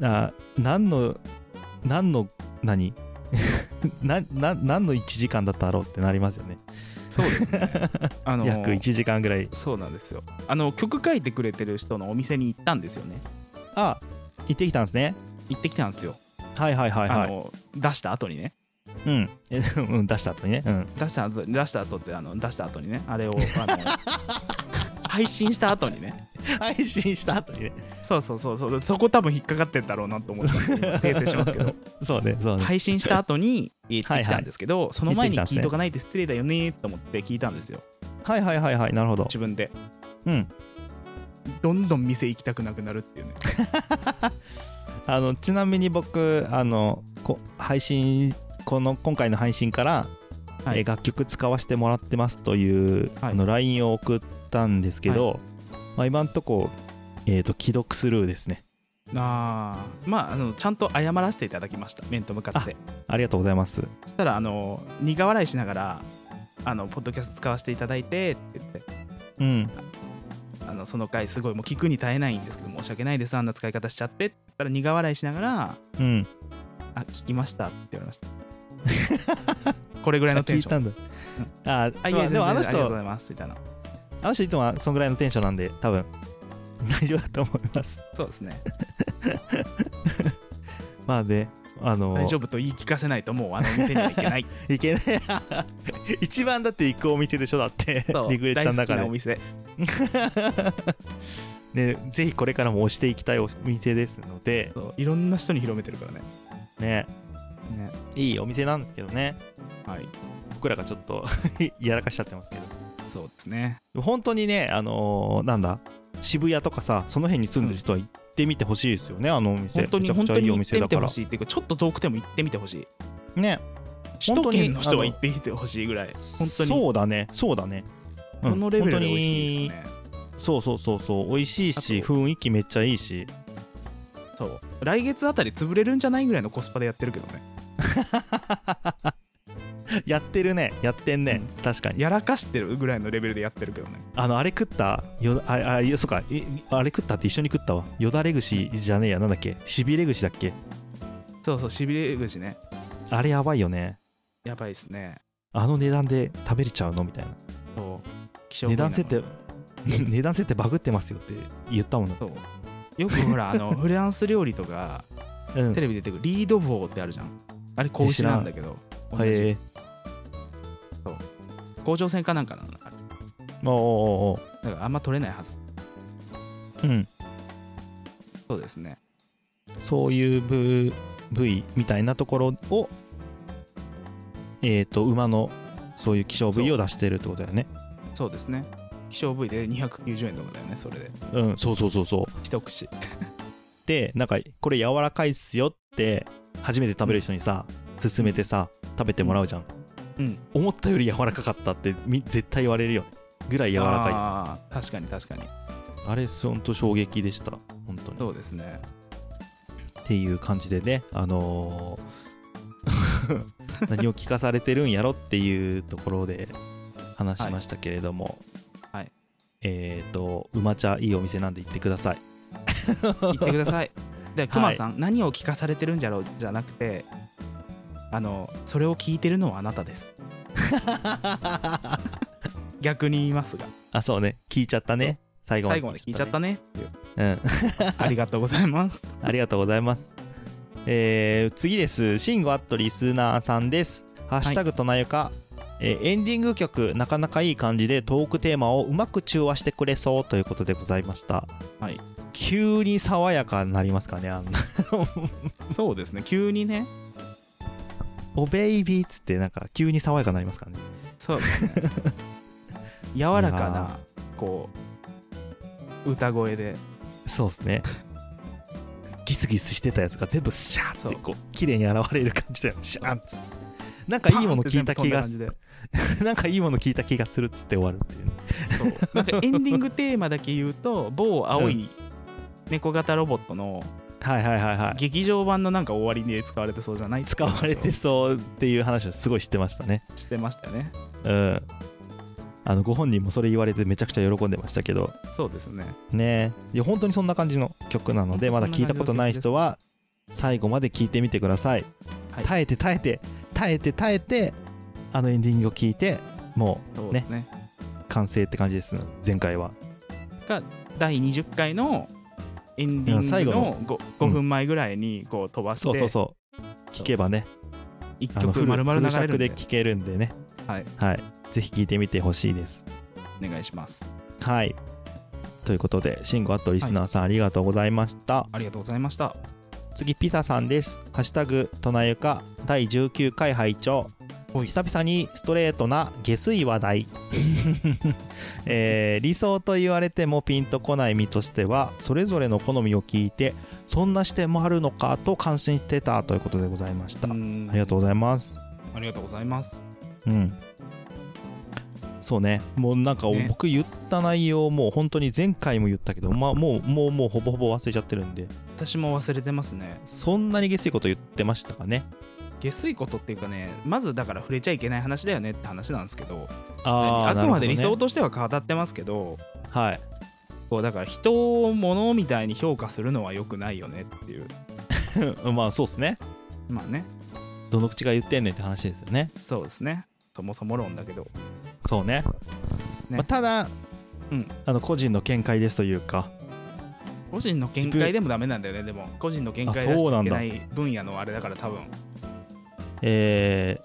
あ何の何の何？なな何の1時間だったろうってなりますよねそうですね。あの約1時間ぐらい。そうなんですよ。あの曲書いてくれてる人のお店に行ったんですよね。あ行ってきたんですね。行ってきたんですよ、はいはいはいはい。あの出した後にね。うん。えうん出した後にね。うん。出した後出した後ってあの出した後にねあれをあの 配信した後にね。配信した後にね。そうそうそうそう。そこ多分引っかかってんだろうなと思って訂正しますけど。そうねそうね。配信した後に行ってきたんですけど、その前に行ってきたんですね。聞いとかないと失礼だよねと思って聞いたんですよ。はいはいはいはいなるほど。自分で。うん。どんどん店行きたくなくなるっていうね。あのちなみに僕あのこ配信この今回の配信から、はい。えー楽曲使わせてもらってますという、はい。あの LINE を送ったんですけど、まあ、今んとこ、えー、と既読スルーですね。あー。まああのちゃんと謝らせていただきました。面と向かって。ありがとうございます。そしたらあの苦笑いしながらあのポッドキャスト使わせていただいてって言って。うん。あのその回すごいもう聞くに耐えないんですけど申し訳ないです。あんな使い方しちゃって。って言ったら苦笑いしながらうん。あ聞きました。って言われました これぐらいのテンション。聞いたんだ、ああいえまあでもあの人ありがとうございますみたいな。あの人いつもはそんぐらいのテンションなんで多分 大丈夫だと思います。そうですね。まあねあの大丈夫と言い聞かせないともうあの店には行けない。いけない。一番だって行くお店でしょだって。リグレちゃんの中で。大好きなお店。ねぜひこれからも押していきたいお店ですので。いろんな人に広めてるからね。ねね。いいお店なんですけどね。はい。僕らがちょっと やらかしちゃってますけど。そうですね。本当にねあのーなんだ？渋谷とかさその辺に住んでる人は行ってみてほしいですよね、あのお店。本当にめちゃくちゃいいお本当に行っ店だから。てみてほしいっていうかちょっと遠くても行ってみてほしい。ね。首都圏の人は本行ってみてほしいぐらい。本当にそうだね。そうだね、うん。このレベルで美味しい本ですね。そうそうそうそう。美味しいし雰囲気めっちゃいいし。そう。来月あたり潰れるんじゃないぐらいのコスパでやってるけどね やってるね。やってんね、う確かに。やらかしてるぐらいのレベルでやってるけどね。あのあれ食った？よああそうか。いあれ食ったって一緒に食ったわ。よだれ串じゃねえや。なんだっけ？しびれ串だっけ？そうそうしびれ串ね。あれやばいよね。やばいですね。あの値段で食べれちゃうの？みたいな。そう。値段設定 値段設定バグってますよって言ったもんそう。よくほらあのフランス料理とかうん。テレビで出てくるリードボーってあるじゃんあれ子牛なんだけど同じ。へえ甲状腺かなんかなのあれおーおーだからあんま取れないはず。うん。そうですね。そういう部部位みたいなところをえっ、と馬のそういう希少部位を出してるってことだよね。そうですね。希少部位で290円とかだよねそれで。うんそうそうそうそう。一口。でなんかこれ柔らかいっすよって初めて食べる人にさ勧めてさ食べてもらうじゃん、うん。思ったより柔らかかったってみ絶対言われるよ。ぐらい柔らかい。ああー確かに確かに。れほんと衝撃でした。本当に。そうですね。っていう感じでねあのー 何を聞かされてるんやろっていうところで話しましたけれども、はい。えっ、と馬茶いいお店なんで行ってください。言ってくださいでクマさん、何を聞かされてるんじゃろうじゃなくてあのそれを聞いてるのはあなたです。逆に言いますが。あそうね。聞いちゃったね。最後まで聞いちゃったね。うん。ありがとうございます。ありがとうございます。えー次です。シンゴアットリスナーさんです。ハッシュタグとなゆか、えーエンディング曲、なかなかいい感じでトークテーマをうまく中和してくれそうということでございました。はい急に爽やかになりますかね。あの そうですね急にねおベイビーっつってなんか急に爽やかになりますかね。そうですね 柔らかなこう歌声でそうですね。ギスギスしてたやつが全部シャーってこう綺麗に現れる感じでシャーンって。なんかいいもの聞いた気がパーンって全部飛んだ感じで なんかいいもの聞いた気がするっつって終わるっていうね。そうなんかエンディングテーマだけ言うと某青い猫型ロボットのはいはいはいはい。劇場版のなんか終わりに使われてそうじゃない？使われてそうっていう話をすごい知ってましたね。知ってましたよね。うん。あのご本人もそれ言われてめちゃくちゃ喜んでましたけど。そうですね。ね。いや本当にそんな感じの曲なのでまだ聞いたことない人は最後まで聞いてみてください、はい。耐えて耐えて耐えて耐えてあのエンディングを聞いてもそうね。う完成って感じです。前回は。が第20回のエンディングのの 5, 5分前ぐらいにこう飛ばして、そうそうそう。聞けばね。1あのフル曲丸々流れるんで。尺で聞けるんでね。はい。はい。ぜひ聞いてみてほしいです。お願いします。はい。ということで慎吾あとリスナーさんありがとうございました、ありがとうございました。次ピザさんです。ハッシュタグとなゆか第19回拝聴久々にストレートな下水話題、えー理想と言われてもピンとこない身としてはそれぞれの好みを聞いてそんな視点もあるのかと感心してたということでございました、ありがとうございます。ありがとうございます。うん。そうね。もうなんかね。僕言った内容もう本当に前回も言ったけど、まあ、もうもうもうほぼほぼ忘れちゃってるんで。私も忘れてますね。そんなに下水こと言ってましたかね下水ことっていうかねまずだから触れちゃいけない話だよねって話なんですけどあーあくまで理想としては語ってますけどどねはい。こうだから人を物みたいに評価するのは良くないよねっていう。まあそうっすね。まあね。どの口が言ってんねんって話ですよね。そうですね。そもそも論だけど。そうね。ね。まあ、ただ、うん。あの個人の見解ですというか。個人の見解でもダメなんだよね。でも個人の見解出しちゃいけない分野のあれだから多分え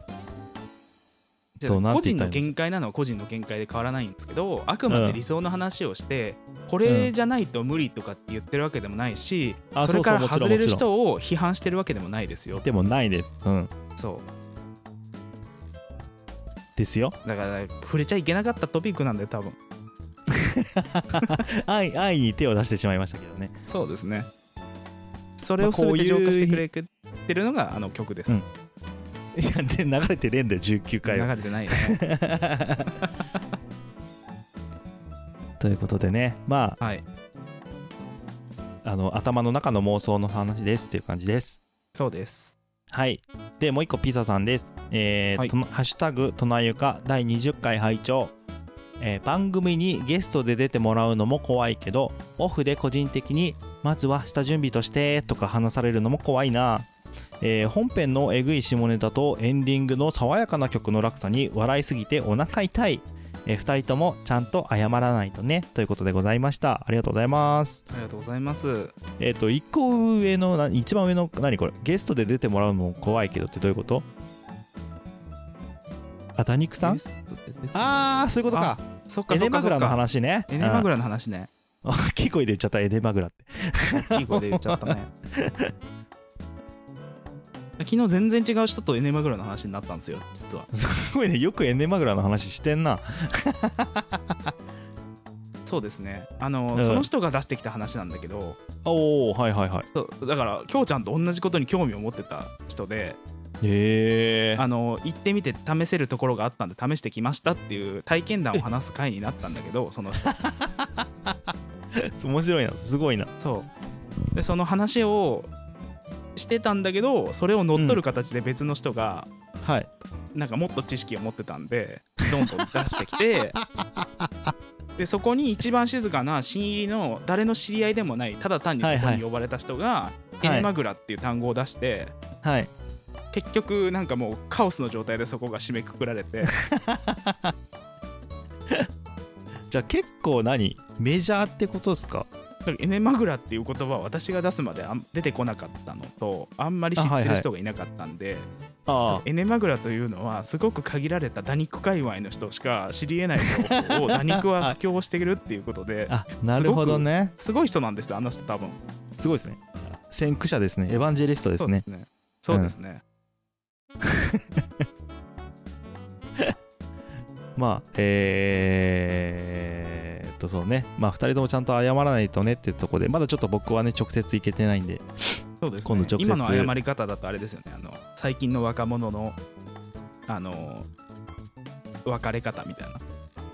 じゃあどうなん個人の見解なのは個人の見解で変わらないんですけどあくまで理想の話をして、これじゃないと無理とかって言ってるわけでもないし、あそれから外れる人を批判してるわけでもないですよ。ー、でもないです。うん。そですよ。うだから触れちゃいけなかったトピックなんだよ多分。愛愛に手を出してしまいましたけどね。そうですね。それを全て浄化してくれてるのがあの曲です、うんいやで流れてねえんだよ19回は。流れてないね。と ということでねまはい。ああの頭の中の妄想の話ですっていう感じです。そうです。はい。でもう一個ピザさんです。えーはい。とハッシュタグとなゆか第20回拝聴。えー番組にゲストで出てもらうのも怖いけどオフで個人的にまずは下準備としてとか話されるのも怖いな、えー本編のえぐい下ネタとエンディングの爽やかな曲の落差に笑いすぎてお腹痛い、え2人ともちゃんと謝らないとねということでございました。ありがとうございます。ありがとうございます。えっ、と1個上のな一番上の何これ？ゲストで出てもらうのも怖いけどってどういうこと？あダニクさん？あーそういうことか。そっかエネマグラの話ね。エネマグラの話ね。うん。大きい声で言っちゃったエネマグラって。いい声で言っちゃったね昨日全然違う人とエネマグラの話になったんですよ。実は。すごいね。よくエネマグラの話してんな。そうですね。あの、うん。その人が出してきた話なんだけど。おおはいはいはい。そうだからきょうちゃんと同じことに興味を持ってた人でへえあの行ってみて試せるところがあったんで試してきましたっていう体験談を話す回になったんだけどその人。面白いな。すごいな。そう。でその話をしてたんだけどそれを乗っ取る形で別の人が、はい。なんかもっと知識を持ってたんでどんどん出してきて でそこに一番静かな新入りの誰の知り合いでもないただ単にそこに呼ばれた人が「い。エネマグラ」っていう単語を出して、はい。結局なんかもうカオスの状態でそこが締めくくられて。じゃあ結構何？メジャーってことですか？エネマグラっていう言葉は私が出すまであん出てこなかったのとあんまり知ってる人がいなかったんで、あエネマグラというのはすごく限られたダニック界隈の人しか知り得ない情報をダニックは布教してるっていうことであなるほどね。すごい人なんですよあの人多分。すごいですね。先駆者ですね。エヴァンジェリストですね。そうですね。そうですね、まあえー、っとそうね。まあ2人ともちゃんと謝らないとねってとこでまだちょっと僕はね直接行けてないんで。そうです今度直接。ね今の謝り方だとあれですよね。あの最近の若者のあの別れ方みたいな。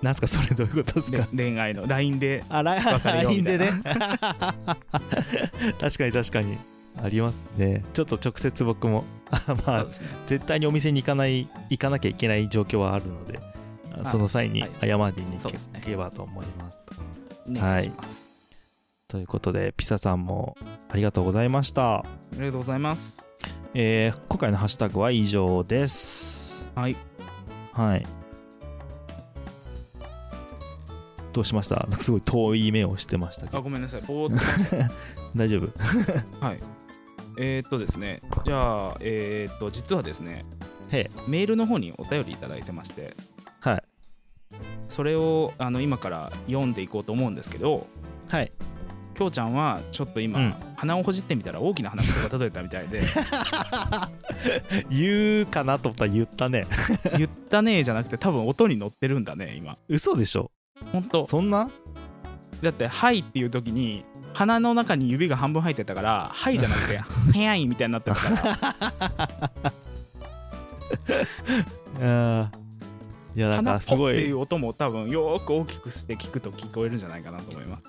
なんすかそれどういうことですでか恋愛の。LINE であラ別れよう LINE みたいな。でね。確かに確かに。ありますね。ちょっと直接僕も。あまあね。絶対にお店に行かない行かなきゃいけない状況はあるので。あその際にはい。謝りに行けばと思います。お願いします、ということでピサさんもありがとうございました、ありがとうございます。えー今回のハッシュタグは以上です。はい。はい。どうしました？すごい遠い目をしてましたけど。あごめんなさい。ぼーっと。大丈夫？はい。えーっとですね、じゃあ、えーっと、実はですね、へメールの方にお便りいただいてまして、はいそれをあの今から読んでいこうと思うんですけど、はい。きょうちゃんはちょっと今、うん。鼻をほじってみたら大きな鼻くそが届いたみたいで、言うかなと思ったら言ったね。言ったねーじゃなくて、多分音に乗ってるんだね、今。嘘でしょ？ほんと。そんな？だって、はいっていう時に、鼻の中に指が半分入ってたから、はいじゃなくて、はいみたいになってたから、なかすごい。っていう音も多分よーく大きくして聞くと聞こえるんじゃないかなと思います。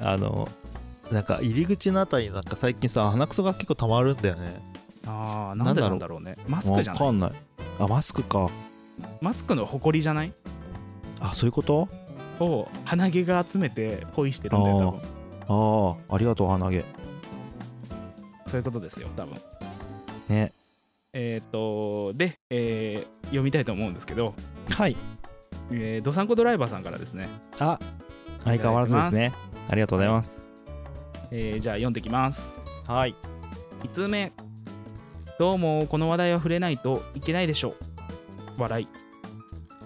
あのなんか入り口のあたりになんか最近さ鼻くそが結構たまるんだよね。ああ、なんでなんだろうね。マスクじゃない？わかんない。あマスクか。マスクのほこりじゃない？あそういうこと？を鼻毛が集めてポイしてるんだよ、多分。ああありがとう鼻毛。そういうことですよ、多分。ねえっ、と、で、えー読みたいと思うんですけど、はいえー、ドサンコドライバーさんからですね、あ相変わらずですねありがとうございますえーじゃあ読んできます。はい5つ目、どうもこの話題は触れないといけないでしょう。笑い。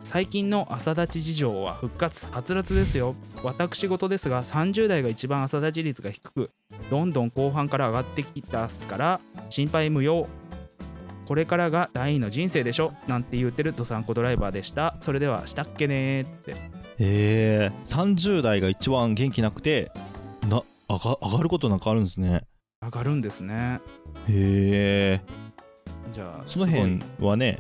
最近の朝立ち事情は復活、はつらつですよ。私事ですが、30代が一番朝立ち率が低く、どんどん後半から上がってきたすから、心配無用。これからが第二の人生でしょ。なんて言ってるドサンコドライバーでした。それでは、したっけね。ーって。え。ー、30代が一番元気なくてな上が上がることなんかあるんですね。上がるんですね。へえ。じゃあ、その辺はね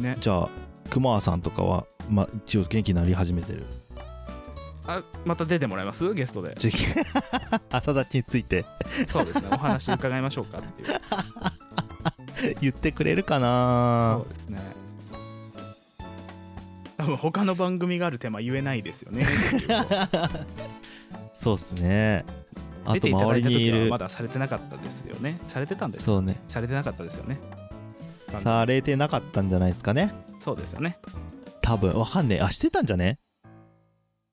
ね。じゃあ熊さんとかは、まあ、一応元気になり始めてる？あまた出てもらえます？ゲストで。次朝立ちについて。そうですね。お話伺いましょうかっていう 言ってくれるかな？そうですね。多分他の番組があるテーマ言えないですよね。そうっすね。あと周りにいるまだされてなかったですよね。されてたんですそうね。されてなかったですよね。されてなかったんじゃないですかね？そうですよね。多分。わかんねえ。あしてたんじゃね？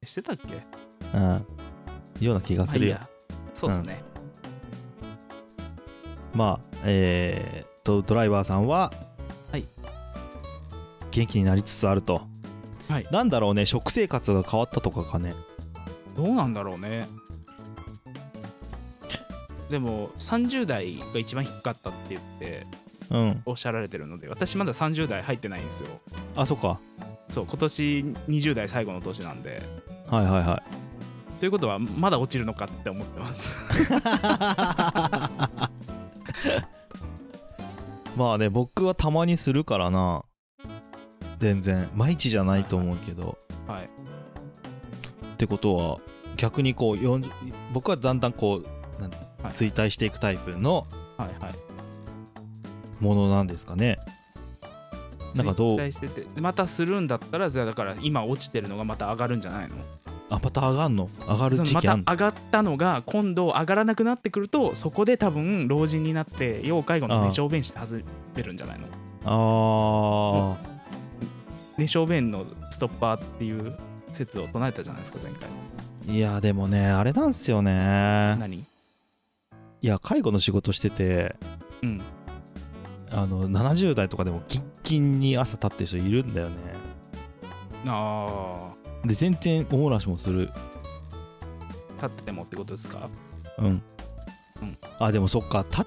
してたっけ？うん。ような気がするよ。そうですね、まあえー、とドライバーさんははい。元気になりつつあると、はい。なんだろうね食生活が変わったとかかね。どうなんだろうね。でも30代が一番低かったって言ってうん。おっしゃられてるので私まだ30代入ってないんですよ。あそっか。そう今年20代最後の年なんで。はいはいはい。ということはまだ落ちるのかって思ってます まあね僕はたまにするからな。全然。毎日じゃないと思うけど、はい。ってことは逆にこう40僕はだんだんこうなんはい。衰退していくタイプのはいはい。ものなんですかね。なんかどう？またするんだったらじゃあだから今落ちてるのがまた上がるんじゃないの？あまた上がんの？上がる時期あんの？た上がったのが今度上がらなくなってくるとそこで多分老人になって要介護の寝小便して外れるんじゃないの？あ寝小便のストッパーっていう説を唱えたじゃないですか前回。ーいやでもねあれなんすよね。何？いや介護の仕事しててうん。あの70代とかでもキンキンに朝立ってる人いるんだよね。あで全然おもらしもする。あ立っててもってことですか、うん、うん。あでもそっか。た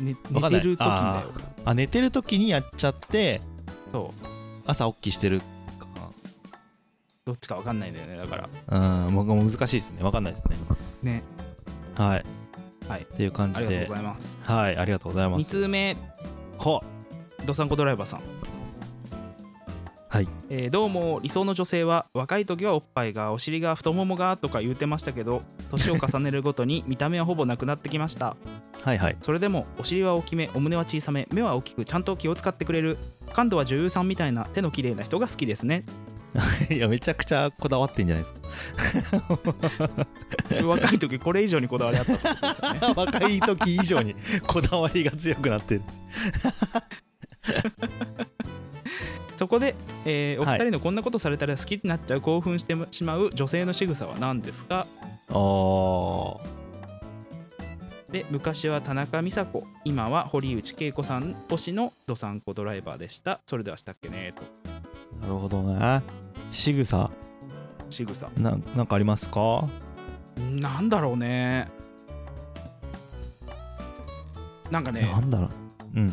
ね、わかんない。寝てる時だよあ寝てる時にやっちゃってそう。朝起きしてる。かどっちか分かんないんだよねだから。なうん。僕も難しいですね。わかんないですね。ね。はい。はい。っていう感じありがとうでございます。はい。ありがとうございま2す通目。ほドサンコドライバーさん。はいえーどうも理想の女性は若い時はおっぱいがお尻が太ももがとか言うてましたけど年を重ねるごとに 見た目はほぼなくなってきました。はいはい。それでもお尻は大きめお胸は小さめ目は大きくちゃんと気を使ってくれる。感度は女優さんみたいな手の綺麗な人が好きですね。いやめちゃくちゃこだわってんじゃないですか。若い時これ以上にこだわりあったってことですよね。若い時以上にこだわりが強くなってるそこで、えーおはい二人のこんなことされたら好きになっちゃう興奮してしまう女性の仕草は何ですか？あー。で昔は田中美佐子今は堀内恵子さん推しのドサンコドライバーでした。それではしたっけねと。なるほどね。仕草。仕草。ななんかありますか？なんだろうね。なんかね。なんだろう。うん。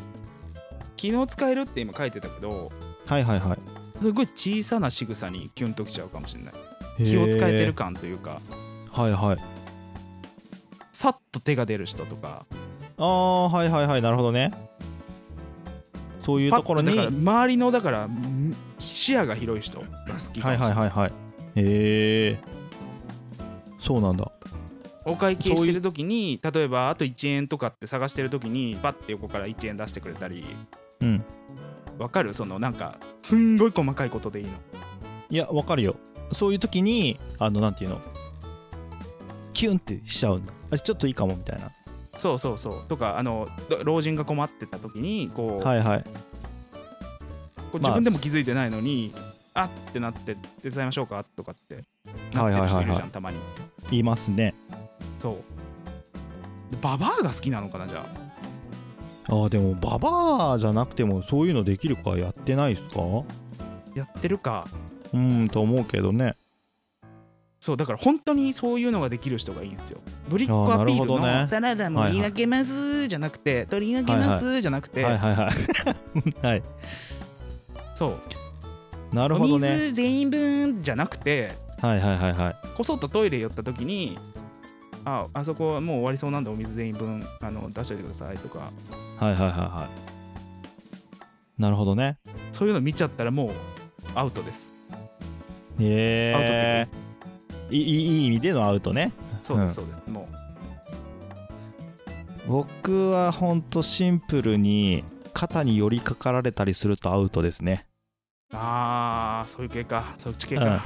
昨日使えるって今書いてたけどはいはいはい。すごい小さな仕草にキュンときちゃうかもしれない。気を使えてる感というか。はいはい。さっと手が出る人とか。ああはいはいはい。なるほどね。そういうところに。周りのだからん視野が広い人が好きかもしれない。はいはいはいへえそうなんだ。お会計してる時に例えばあと1円とかって探してる時にバッて横から1円出してくれたり。うんわかる？そのなんかすんごい細かいことでいいの。いやわかるよ。そういう時にあのなんていうの？キュンってしちゃうんだ。あちょっといいかもみたいな。そうそうそう。とかあのど老人が困ってた時にこう,、はいはい。こ自分でも気づいてないのに、あってなって手伝いましょうか？とかってなはいはいはいはい。たまに。言いますね。そう。でババアが好きなのかなじゃああーでもババアじゃなくてもそういうのできるかやってないですか？やってるか。うーんと思うけどね。そうだから本当にそういうのができる人がいいんですよ。ブリックあーアピールなるほどね。のサラダ盛り分けますじゃなくて取り分けますじゃなくて、はいはいはいはい。そう。なるおほどね。水全員分じゃなくてはいはいはいはい。こそっとトイレ寄った時にああそこはもう終わりそうなんでお水全員分あの出しといてくださいとか。はいはいはいはい。なるほどね。そういうの見ちゃったらもうアウトです、アウトってへえいいいい意味でのアウトね。そうですそうです、も僕はほんとシンプルに肩に寄りかかられたりするとアウトですね。うああそういう系か。そっち系か、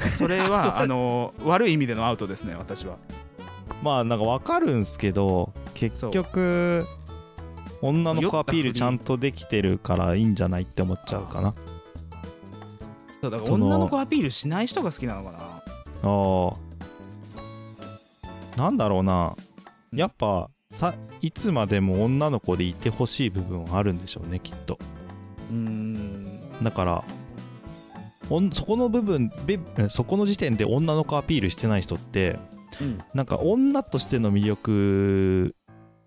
それはあの悪い意味でのアウトですね私は。まあなんか分かるんすけど結局女の子アピールちゃんとできてるからいいんじゃないって思っちゃうかな。そう。だから女の子アピールしない人が好きなのかな。ああ。なんだろうな。うん。やっぱさいつまでも女の子でいてほしい部分はあるんでしょうねきっと。うーん。だからそこの部分べそこの時点で女の子アピールしてない人ってうん。なんか女としての魅力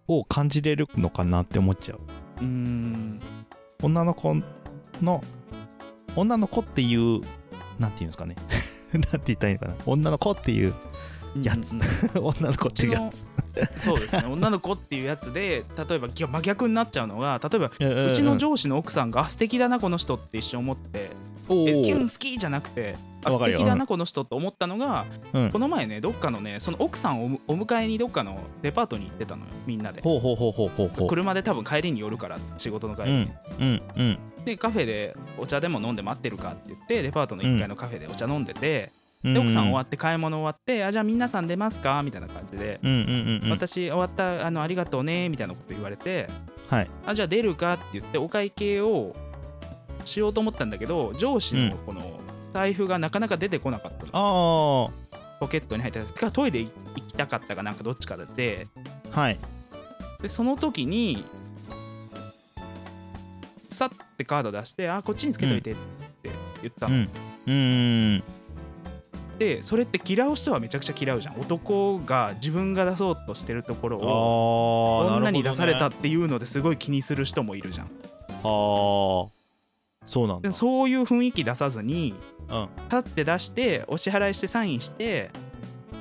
を感じれるのかなって思っちゃう。うーん。女の子の女の子っていうなんていうんですかね。なんて言ったらいいのかな。女の子っていうやつうんうん。女の子っていうやつ。そうですね。女の子っていうやつで例えばぎ真逆になっちゃうのが例えばううちの上司の奥さんがあ素敵だなこの人って一瞬思ってキュンー好きじゃなくてあ素敵だなこの人って思ったのがうん。この前ねどっかのねその奥さんをお迎えにどっかのデパートに行ってたのよみんなで。ほうほうほうほうほうほう。車で多分帰りに寄るから仕事の帰りに、うんうんうん。でカフェでお茶でも飲んで待ってるかって言ってデパートの1階のカフェでお茶飲んでて、うん。で奥さん終わって買い物終わってあじゃあ皆さん出ますかみたいな感じで、うんうんうんうん。私終わったあのありがとうねみたいなこと言われてはい。あじゃあ出るかって言ってお会計をしようと思ったんだけど上司のこの財布がなかなか出てこなかったの、あポケットに入ってたかトイレ行きたかったかなんかどっちかであはい。でその時にさってカード出してあこっちにつけといてって言ったの、うん。うん。でそれって嫌う人はめちゃくちゃ嫌うじゃん。男が自分が出そうとしてるところを女に出されたあっていうのですごい気にする人もいるじゃん。あそうなんだ。そういう雰囲気出さずにうん。立って出してお支払いしてサインして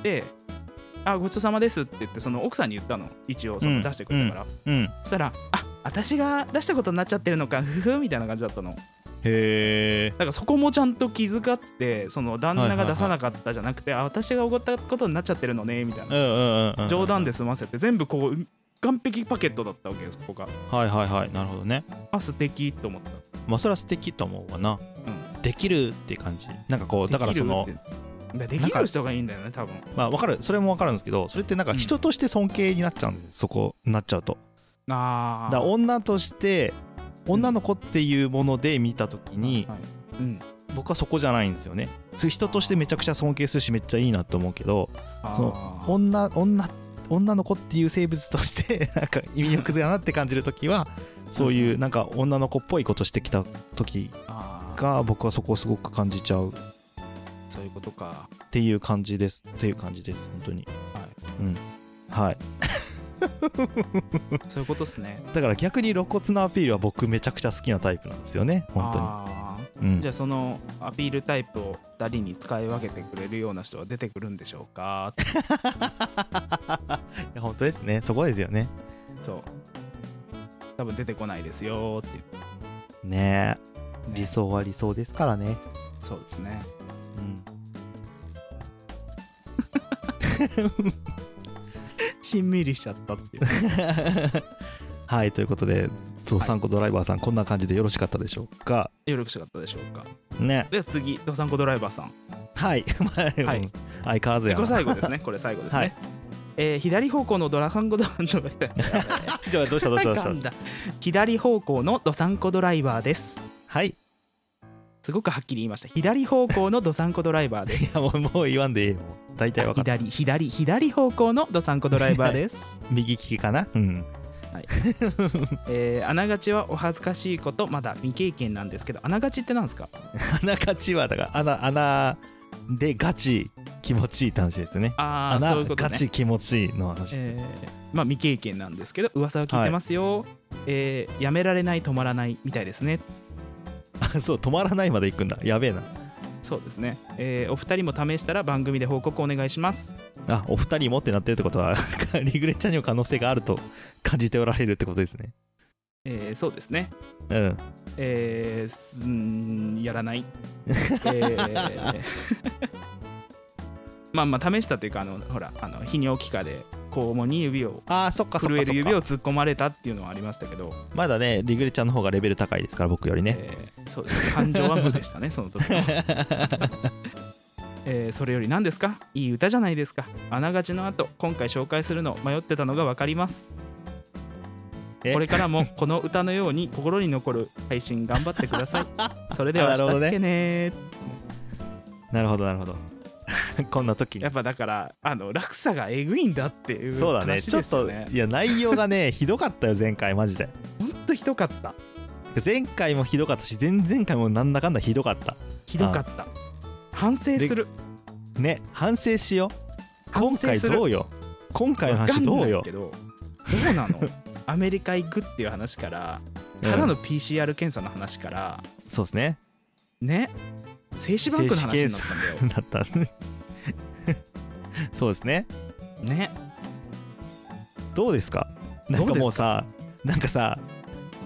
で「あごちそうさまです」って言ってその奥さんに言ったの。一応そのうん。出してくれたから、うん。そしたら「あ私が出したことになっちゃってるのかふふ」みたいな感じだったの。へえだからそこもちゃんと気遣ってその旦那が出さなかったじゃなくて、あ私がおごったことになっちゃってるのねみたいな。うんうんうんうん。冗談で済ませて全部こう完璧パケットだったわけよそこが。はいはいはいなるほどね。あ素敵と思った。まあそれは素敵と思うわな、できるって感じ。なんかこうだからそのできる人がいいんだよね多分。まあわかる。それもわかるんですけどそれってなんかうん。人として尊敬になっちゃうんです、そこになっちゃうと。ああだ女として女の子っていうもので見た時に、はいうん。僕はそこじゃないんですよね。そ人としてめちゃくちゃ尊敬するしめっちゃいいなと思うけどあそー女女女の子っていう生物として なんか意味力だなって感じる時はそういうなんか女の子っぽいことしてきた時が僕はそこをすごく感じちゃう。っそういうことか。ていう感じです。っていう感じです。本当に。はい。はい。そういうことっすね。だから逆に露骨なアピールは僕めちゃくちゃ好きなタイプなんですよね。本当に。あうん。ーじゃあそのアピールタイプを2人に使い分けてくれるような人は出てくるんでしょうか？いや本当ですね。そこですよね。そう。多分出てこないですよ。っていうねえ。ね。理想は理想ですからね。そうですね。うん。しんみりしちゃったっていう。はいということでドサンコドライバーさん、こんな感じでよろしかったでしょうか？よろしかったでしょうか？ね。では次ドサンコドライバーさん。はい、まあはい。う ん相変わらずやな。これ最後ですね。これ最後ですね、はい。えー左方向のドラサンコドライバーじゃあどうしたどうしたどうした？左方向のドサンコドライバーです。はい。すごくはっきり言いました。左方向のドサンコドライバーで いすやもうもう言わんでええよ。大体わかった。左左左方向のドサンコドライバーです、右利きかな？うん えー、あながちはお恥ずかしいことまだ未経験なんですけどあながちってなんですか？穴勝ちはだから穴穴でガチ気持ちいい話ですね。ああ穴そういうことね。ガチ気持ちいいの話、えーまあ未経験なんですけど噂を聞いてますよ、えーやめられない止まらないみたいですね。あ そう止まらないまで行くんだ。やべえなそうですね、えーお二人も試したら番組で報告お願いします。あお二人もってなってるってことは リグレッチャーにも可能性があると感じておられるってことですね。えーそうですね。うん。えーんやらない、えー まあまあ試したというかあのほらあの泌尿器科で肛門に指をああそっか震える指を突っ込まれたっていうのはありましたけど、まだねリグレちゃんの方がレベル高いですから僕よりね。えーそうです感情は無でしたね その時は、えーそれより何ですか？いい歌じゃないですか。あながちの後今回紹介するの迷ってたのが分かります。え？これからもこの歌のように心に残る配信頑張ってください。それでは したっけねなるほどなるほど こんな時に。やっぱだからあの落差がえぐいんだっていうそうだね。話ちょっといや内容がねひどかったよ前回。マジでほんとひどかった。前回もひどかったし前々回もなんだかんだひどかった。ひどかった。反省する。ね反省しよう。今回どうよ？今回の話どうよ？けどどうなの？アメリカ行くっていう話からただの PCR 検査の話から、そうですね。ね精子バンクの話になったんだよ。だったねそうですね。ね。どうですか？なんかもうさなんかさ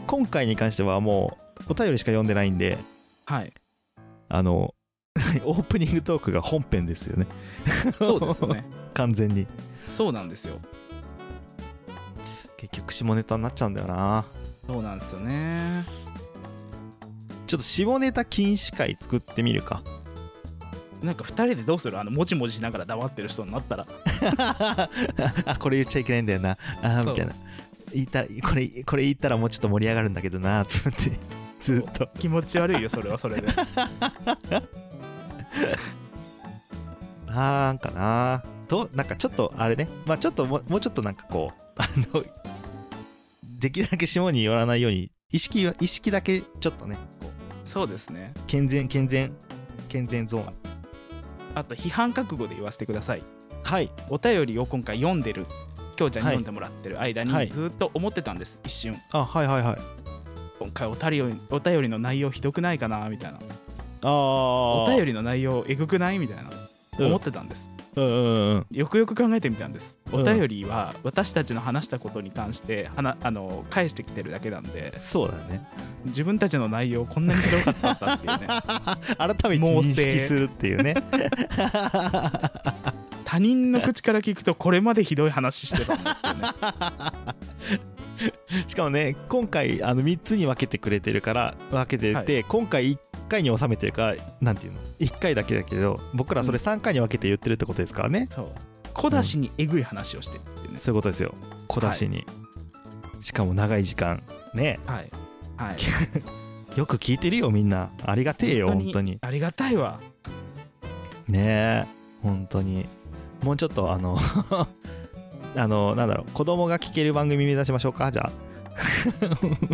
今回に関してはもうお便りしか読んでないんで。はい。あの オープニングトークが本編ですよね。そうですよね。完全に。そうなんですよ。結局下ネタになっちゃうんだよな。そうなんですよねちょっと下ネタ禁止会作ってみるか。なんか2人でどうする？あのもじもじしながら黙ってる人になったら。あこれ言っちゃいけないんだよな。あみたいな。言ったらこれこれ言ったらもうちょっと盛り上がるんだけどなって思って。ずっと。気持ち悪いよそれはそれで。なんかな。どうなんかちょっとあれね。まあちょっともうちょっとなんかこうあのできるだけ下に寄らないように意識は意識だけちょっとねそうですね。健全健全健全ゾーン。あと批判覚悟で言わせてください。はい。お便りを今回読んでるきょうちゃんにはい読んでもらってる間にはい。ずっと思ってたんです一瞬。あはいはいはい。今回お便りお便りの内容ひどくないかなみたいな。ああお便りの内容えぐくない？みたいな。うん思ってたんです、よくよく考えてみたんです。おうん。便りは私たちの話したことに関してはなあの返してきてるだけなんで。そうだね。自分たちの内容こんなにひどかったんだっていうね。改めて認識するっていうね。他人の口から聞くとこれまでひどい話してたんだっていうね。しかもね今回あの3つに分けてくれてるから分けてて、今回1回に収めてるからなんていうの？1回だけだけど僕らそれ3回に分けて言ってるってことですからね、そう。小出しにえぐい話をしてるっていうね、そういうことですよ。小出しに、しかも長い時間ね。はい。はい。よく聞いてるよみんな。ありがてえよ本当に。ありがたいわ。ねえ本当に。もうちょっとあの あのなんだろう子供が聞ける番組目指しましょうかじゃあ。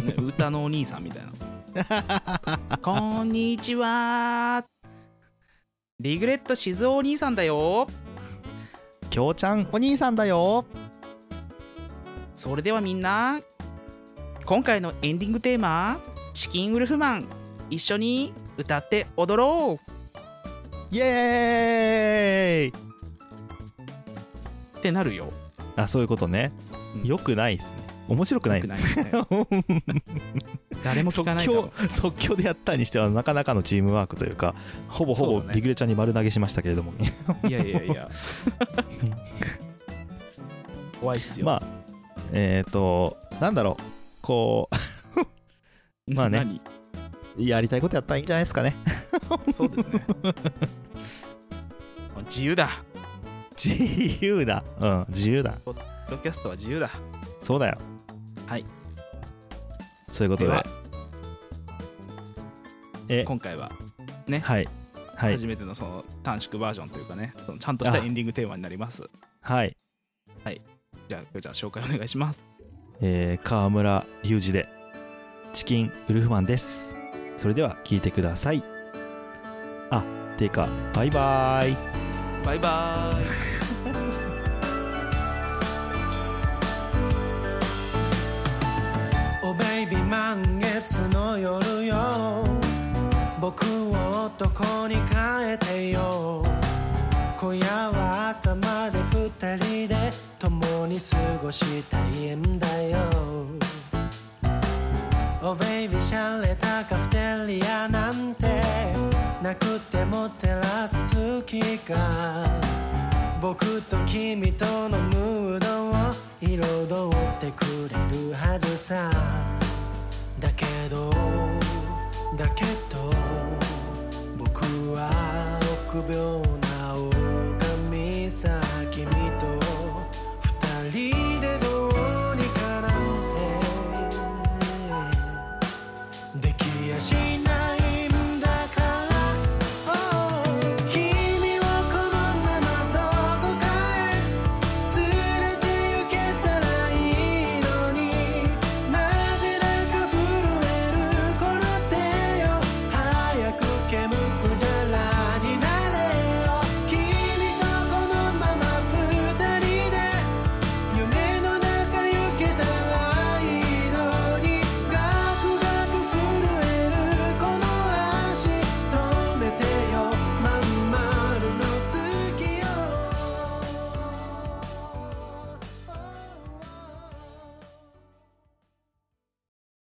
ね歌のお兄さんみたいな こんにちは。リグレット静雄お兄さんだよ。きょうちゃんお兄さんだよ。それではみんな今回のエンディングテーマ「チキンウルフマン」一緒に歌って踊ろう。イエーイ。ってなるよ。あそういうことね、うん。よくないですね面白くない。ね誰も聞即かないだろ。興即興でやったにしてはなかなかのチームワークというかほぼほぼリグレちゃんに丸投げしましたけれども、ういやいやいや。怖いっすよ、まあえっ、ー、となんだろう。こ まあね。やりたいことやったらいいんじゃないですかね。そうですね。自由だ。自由だ。うん自由だ。ポッドキャストは自由だ。そうだよはい。そういうことで。え。今回ははい。はい。初めてのその短縮バージョンというかねそのちゃんとしたエンディングテーマになります。はい。じゃあ今日じゃあ紹介お願いします。えー、川村隆二でチキンウルフマンです。それでは聞いてください。あてかバイバーイ。バイバーイ 僕を男に変えてよ。今夜は朝まで二人で共に過ごしたいんだよ。おベイビーシャレたカフェテリアなんて。なくても照らす月が。僕と君とのムードを彩ってくれるはずさ。だけどだけど僕は臆病な